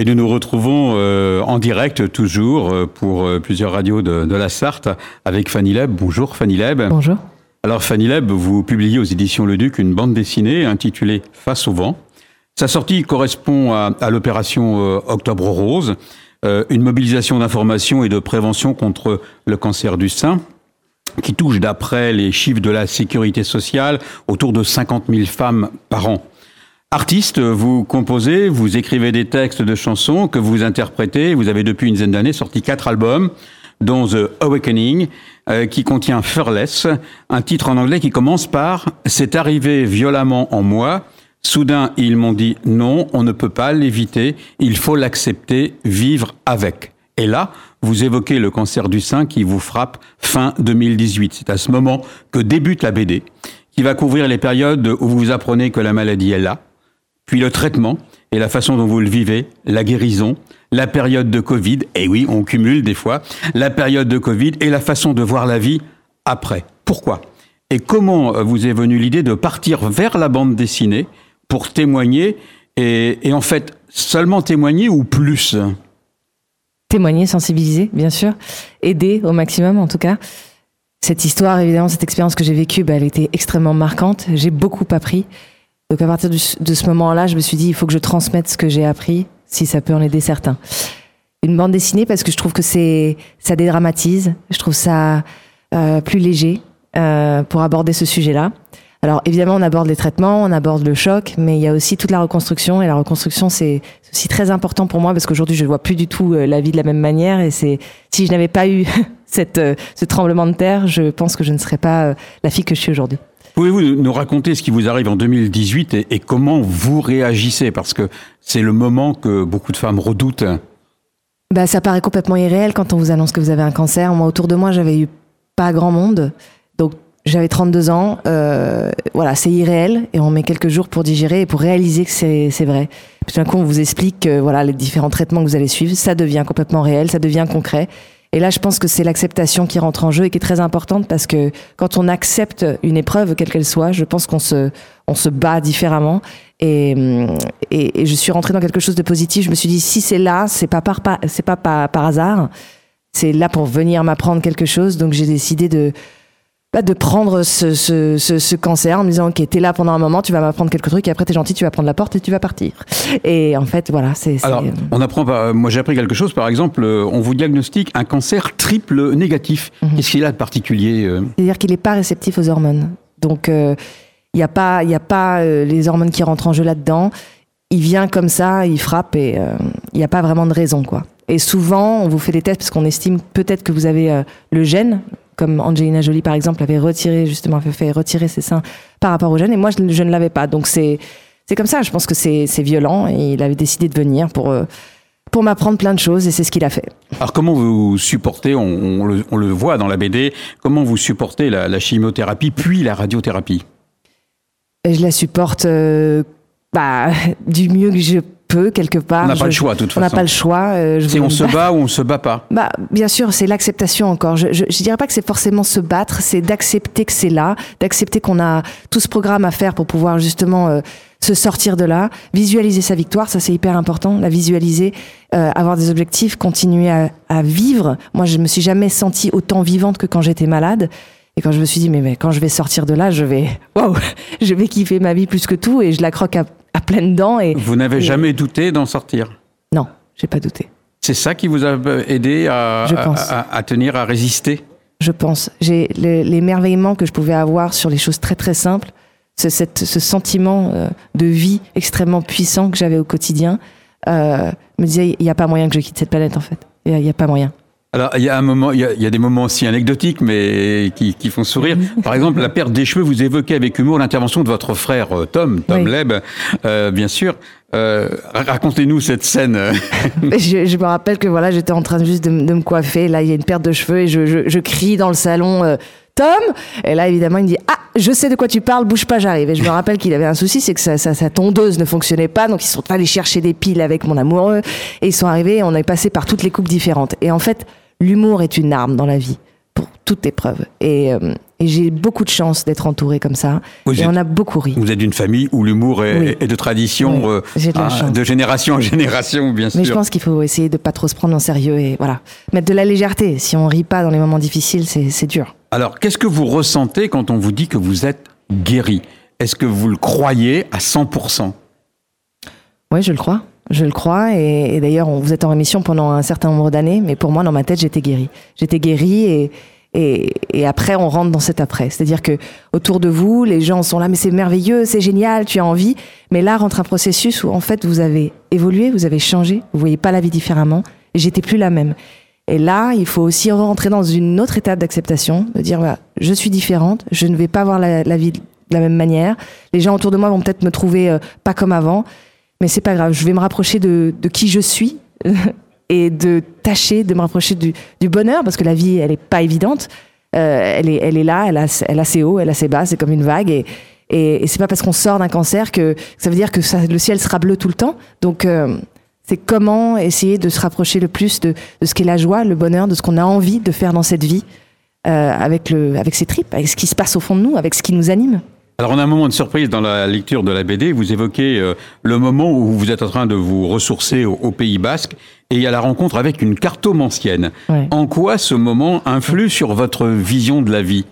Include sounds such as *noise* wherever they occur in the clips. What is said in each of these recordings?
Et nous nous retrouvons euh, en direct toujours euh, pour euh, plusieurs radios de, de, la Sarthe avec Fanny Leb. Bonjour Fanny Leb. Bonjour. Alors Fanny Leb, vous publiez aux éditions Le Duc une bande dessinée intitulée Face au vent. Sa sortie correspond à, à l'opération Octobre Rose, une mobilisation d'information et de prévention contre le cancer du sein qui touche, d'après les chiffres de la sécurité sociale, autour de 50 000 femmes par an. Artiste, vous composez, vous écrivez des textes de chansons que vous interprétez. Vous avez depuis une dizaine d'années sorti quatre albums, dont The Awakening, euh, qui contient Fearless, un titre en anglais qui commence par C'est arrivé violemment en moi. Soudain, ils m'ont dit non, on ne peut pas l'éviter, il faut l'accepter, vivre avec. Et là, vous évoquez le cancer du sein qui vous frappe fin 2018. C'est à ce moment que débute la BD, qui va couvrir les périodes où vous apprenez que la maladie est là, puis le traitement et la façon dont vous le vivez, la guérison, la période de Covid, et oui, on cumule des fois, la période de Covid et la façon de voir la vie après. Pourquoi? Et comment euh, vous est venue l'idée de partir vers la bande dessinée pour témoigner et, en fait seulement témoigner ou plus? Témoigner, sensibiliser, bien sûr, aider au maximum en tout cas. Cette histoire, évidemment, cette expérience que j'ai vécue, bah, elle était extrêmement marquante. J'ai beaucoup appris. Donc à partir de ce moment-là, je me suis dit, il faut que je transmette ce que j'ai appris, si ça peut en aider certains. Une bande dessinée parce que je trouve que c'est ça dédramatise. Je trouve ça euh, plus léger euh, pour aborder ce sujet-là. Alors évidemment, on aborde les traitements, on aborde le choc, mais il y a aussi toute la reconstruction. Et la reconstruction, c'est aussi très important pour moi parce qu'aujourd'hui, je ne vois plus du tout euh, la vie de la même manière. Et c'est si je n'avais pas eu *laughs* cette, euh, ce tremblement de terre, je pense que je ne serais pas euh, la fille que je suis aujourd'hui. Pouvez-vous nous raconter ce qui vous arrive en 2018 et, et comment vous réagissez? Parce que c'est le moment que beaucoup de femmes redoutent. Bah, ça paraît complètement irréel quand on vous annonce que vous avez un cancer. Moi, autour de moi, j'avais eu pas grand monde. Donc j'avais 32 ans, euh, voilà, c'est irréel et on met quelques jours pour digérer et pour réaliser que c'est vrai. Puis d'un coup, on vous explique que voilà les différents traitements que vous allez suivre, ça devient complètement réel, ça devient concret. Et là, je pense que c'est l'acceptation qui rentre en jeu et qui est très importante parce que quand on accepte une épreuve, quelle qu'elle soit, je pense qu'on se, on se bat différemment. Et, et, et, je suis rentrée dans quelque chose de positif. Je me suis dit, si c'est là, c'est pas par, c'est pas par hasard. C'est là pour venir m'apprendre quelque chose. Donc j'ai décidé de, bah, de prendre ce, ce, ce, cancer en me disant ok t'es là pendant un moment tu vas m'apprendre quelques trucs et après t'es gentil tu vas prendre la porte et tu vas partir. Et en fait voilà c'est alors on apprend pas moi j'ai appris quelque chose. Par exemple euh, on vous diagnostique un cancer triple négatif. Mhm. qu'est-ce qu'il a de particulier euh? C'est à dire qu'il n'est pas réceptif aux hormones. Donc il euh, n'y a pas il y a pas les hormones qui rentrent en jeu là-dedans. Il vient comme ça il frappe et il n'y a pas vraiment de raison quoi. Et souvent, on vous fait des tests parce qu'on estime peut-être que vous avez le gène, comme Angelina Jolie par exemple avait retiré justement fait retirer ses seins par rapport au jeune et moi je, ne l'avais pas. Donc c'est c'est comme ça. Je pense que c'est violent et il avait décidé de venir pour euh, pour m'apprendre plein de choses et c'est ce qu'il a fait. Alors comment vous supportez, on, le, voit dans la BD, comment vous supportez la, chimiothérapie puis la radiothérapie? Je la supporte euh, bah, *laughs* du mieux que je quelque part. On n'a pas le choix, de toute façon. On n'a pas le choix. Euh, c'est on se bat ou on se bat pas. Bah, bien sûr, c'est l'acceptation encore. Je, je, je, dirais pas que c'est forcément se battre, c'est d'accepter que c'est là, d'accepter qu'on a tout ce programme à faire pour pouvoir justement euh, se sortir de là, visualiser sa victoire, ça c'est hyper important, la visualiser, euh, avoir des objectifs, continuer à, à, vivre. Moi, je me suis jamais sentie autant vivante que quand j'étais malade. Et quand je me suis dit, mais, mais quand je vais sortir de là, je vais, *laughs* waouh, je vais kiffer ma vie plus que tout et je la croque à, à pleines dents. Et, Vous n'avez jamais douté d'en sortir Non, j'ai pas douté. C'est ça qui vous a aidé à, à, tenir, à résister Je pense. J'ai l'émerveillement que je pouvais avoir sur les choses très très simples, ce, cette, ce sentiment euh, de vie extrêmement puissant que j'avais au quotidien, euh, me disait il n'y a pas moyen que je quitte cette planète en fait. Il n'y a, a, pas moyen. Alors, il y a un moment, il y a, il y a des moments aussi anecdotiques, mais qui, qui, font sourire. *laughs* Par exemple, la perte des cheveux, vous évoquez avec humour l'intervention de votre frère euh, Tom, Tom Leb, euh, bien sûr. Euh, Racontez-nous cette scène. *laughs* je, je, me rappelle que voilà, j'étais en train juste de, de, me coiffer. Là, il y a une perte de cheveux et je, crie dans le salon. Euh, Tom Et là, évidemment, il me dit Ah, je sais de quoi tu parles, bouge pas, j'arrive. Et je me rappelle qu'il avait un souci, c'est que sa, sa, sa, tondeuse ne fonctionnait pas, donc ils sont allés chercher des piles avec mon amoureux, et ils sont arrivés, et on est passé par toutes les coupes différentes. Et en fait, l'humour est une arme dans la vie pour toute épreuve. Et, euh, et j'ai beaucoup de chance d'être entourée comme ça. Vous et êtes- on a beaucoup ri. Vous êtes d'une famille où l'humour est, Oui. est de tradition, Oui, euh, de ah, de génération en génération, bien Mais je sûr. pense qu'il faut essayer de pas trop se prendre en sérieux et voilà. Mettre de la légèreté. Si on rit pas dans les moments difficiles, c'est c'est dur. Alors, qu'est-ce que vous ressentez quand on vous dit que vous êtes guéri Est-ce que vous le croyez à 100% Oui, je le crois. Je le crois. Et, d'ailleurs, vous êtes en rémission pendant un certain nombre d'années, mais pour moi, dans ma tête, j'étais guérie. J'étais guérie et, après, on rentre dans cet après. C'est-à-dire que autour de vous, les gens sont là, mais c'est merveilleux, c'est génial, tu as envie. Mais là rentre un processus où, en fait, vous avez évolué, vous avez changé, vous voyez pas la vie différemment. Et j'étais plus la même. Et là, il faut aussi rentrer dans une autre étape d'acceptation, de dire, voilà, je suis différente, je ne vais pas voir la, la vie de la même manière. Les gens autour de moi vont peut-être me trouver euh, pas comme avant. Mais c'est pas grave, je vais me rapprocher de, de qui je suis *laughs* et de tâcher de me rapprocher du, du bonheur parce que la vie, elle est pas évidente. Euh, elle, est, elle est là, elle a, elle a ses hauts, elle a ses bas, c'est comme une vague. Et, et, et c'est pas parce qu'on sort d'un cancer que ça veut dire que le ciel sera bleu tout le temps. Donc, euh, c'est comment essayer de se rapprocher le plus de, de ce qu'est la joie, le bonheur, de ce qu'on a envie de faire dans cette vie euh, avec, le, avec ses tripes, avec ce qui se passe au fond de nous, avec ce qui nous anime. Alors, on a un moment de surprise dans la lecture de la BD. Vous évoquez euh, le moment où vous êtes en train de vous ressourcer au, au Pays Basque et il y a la rencontre avec une cartomancienne. Ouais. En quoi ce moment influe sur votre vision de la vie?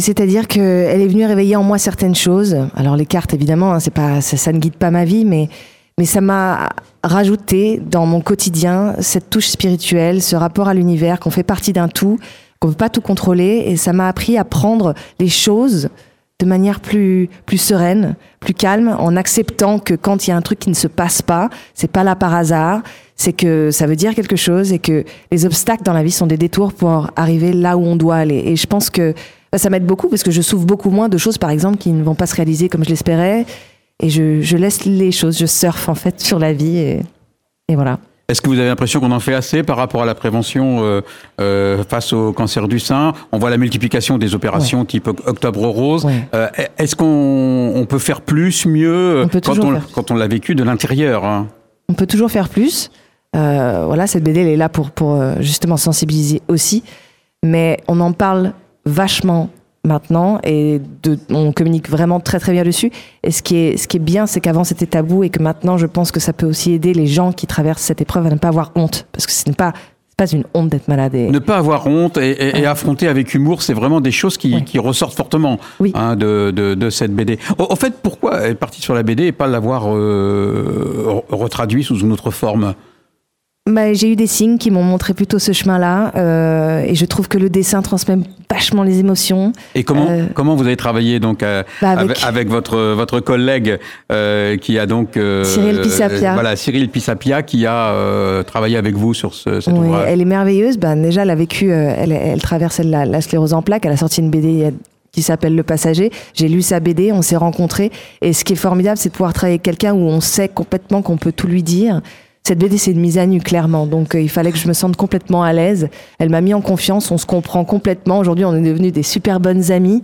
C'est-à-dire qu'elle est venue réveiller en moi certaines choses. Alors les cartes, évidemment, hein, c'est pas, ça, ça ne guide pas ma vie, mais, mais ça m'a rajouté dans mon quotidien cette touche spirituelle, ce rapport à l'univers, qu'on fait partie d'un tout, qu'on ne peut pas tout contrôler, et ça m'a appris à prendre les choses de manière plus plus sereine, plus calme, en acceptant que quand il y a un truc qui ne se passe pas, c'est pas là par hasard, c'est que ça veut dire quelque chose et que les obstacles dans la vie sont des détours pour arriver là où on doit aller. Et je pense que bah, ça m'aide beaucoup parce que je souffre beaucoup moins de choses, par exemple, qui ne vont pas se réaliser comme je l'espérais. Et je, je laisse les choses, je surfe en fait sur la vie et, et voilà. Est-ce que vous avez l'impression qu'on en fait assez par rapport à la prévention euh, euh, face au cancer du sein? On voit la multiplication des opérations type Oc- Octobre Rose. Ouais. Euh, Est-ce qu'on on peut faire plus, mieux On peut quand, on, quand on l'a vécu de l'intérieur hein? On peut toujours faire plus. Voilà, cette BD, elle est là pour, pour justement sensibiliser aussi. Mais on en parle vachement maintenant et de, on communique vraiment très très bien dessus. Et ce qui est, ce qui est bien, c'est qu'avant c'était tabou et que maintenant je pense que ça peut aussi aider les gens qui traversent cette épreuve à ne pas avoir honte. Parce que ce n'est pas, pas une honte d'être malade. Et... Ne pas avoir honte et, et- et affronter avec humour, c'est vraiment des choses qui, Ouais. qui ressortent fortement Oui. hein, de, de, de cette BD. Au, au fait, pourquoi est partie sur la BD et pas l'avoir euh, retraduit sous une autre forme? Bah, j'ai eu des signes qui m'ont montré plutôt ce chemin-là. euh, et je trouve que le dessin transmet vachement les émotions. Et comment, Euh, comment vous avez travaillé donc euh, Bah, avec, votre votre collègue euh, qui a donc Cyril Pissapia. voilà Cyril Pissapia qui a travaillé avec vous sur ce, cet Oui, ouvrage. elle est merveilleuse. Ben, déjà, elle a vécu, elle, elle traverse la, la sclérose en plaques. Elle a sorti une BD il y a- qui s'appelle Le Passager. J'ai lu sa BD, on s'est rencontrés. Et ce qui est formidable, c'est de pouvoir travailler avec quelqu'un où on sait complètement qu'on peut tout lui dire. Cette BD, c'est une mise à nu, clairement. Donc, euh, il fallait que je me sente complètement à l'aise. Elle m'a mis en confiance, on se comprend complètement. Aujourd'hui, on est devenus des super bonnes amies.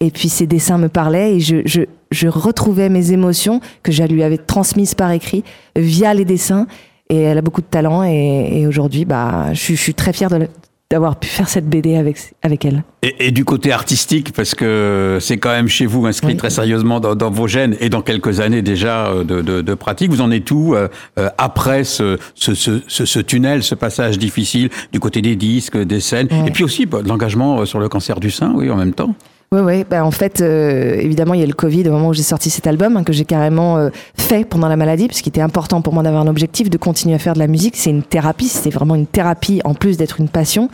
Et puis, ses dessins me parlaient et je, je, retrouvais mes émotions que je lui avais transmises par écrit via les dessins. Et elle a beaucoup de talent. Et, et aujourd'hui, bah, je, je suis très fière de d'avoir pu faire cette BD avec, avec elle. Et, et du côté artistique, parce que c'est quand même chez vous inscrit Oui. très sérieusement dans, dans vos gènes et dans quelques années déjà euh, de, de, de pratique. Vous en êtes où euh, euh, après ce, ce, ce, ce, tunnel, ce passage difficile du côté des disques, des scènes, Ouais. et puis aussi bah, l'engagement euh, sur le cancer du sein, oui, en même temps. Oui, oui. Ben, en fait, euh, évidemment, il y a le Covid au moment où j'ai sorti cet album, hein, que j'ai carrément euh, fait pendant la maladie, parce qu'il était important pour moi d'avoir un objectif, de continuer à faire de la musique. C'est une thérapie, c'était vraiment une thérapie en plus d'être une passion.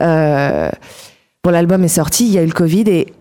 Euh, bon, l'album est sorti, il y a eu le Covid et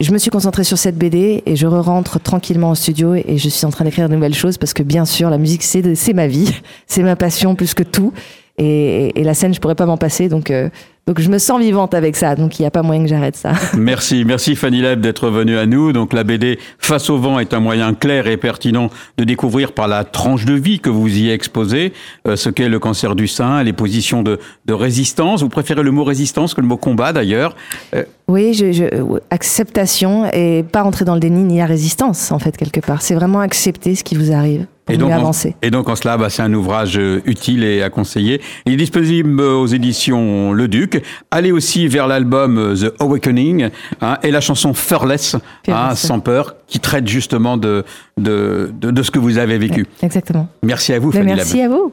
je me suis concentrée sur cette BD et je re-rentre tranquillement au studio et je suis en train d'écrire de nouvelles choses parce que bien sûr, la musique, c'est c'est ma vie, *laughs* c'est ma passion plus que tout. Et, et la scène, je pourrais pas m'en passer, donc, euh, donc je me sens vivante avec ça, donc il n'y a pas moyen que j'arrête ça. *laughs* Merci, merci Fanny Leb d'être venue à nous. Donc la BD Face au vent est un moyen clair et pertinent de découvrir par la tranche de vie que vous y exposez euh, ce qu'est le cancer du sein, les positions de, de résistance. Vous préférez le mot résistance que le mot combat d'ailleurs. Euh, Oui, je, je- euh, acceptation et pas rentrer dans le déni ni la résistance en fait quelque part. C'est vraiment accepter ce qui vous arrive et donc, en, avancer. et donc en cela, bah, c'est un ouvrage utile et à conseiller. Il est disponible aux éditions Le Duc Allez aussi vers l'album The Awakening hein, et la chanson Fearless, hein, sans peur, qui traite justement de, de, de, de, ce que vous avez vécu. Exactement. Merci à vous, Fanny Merci à vous.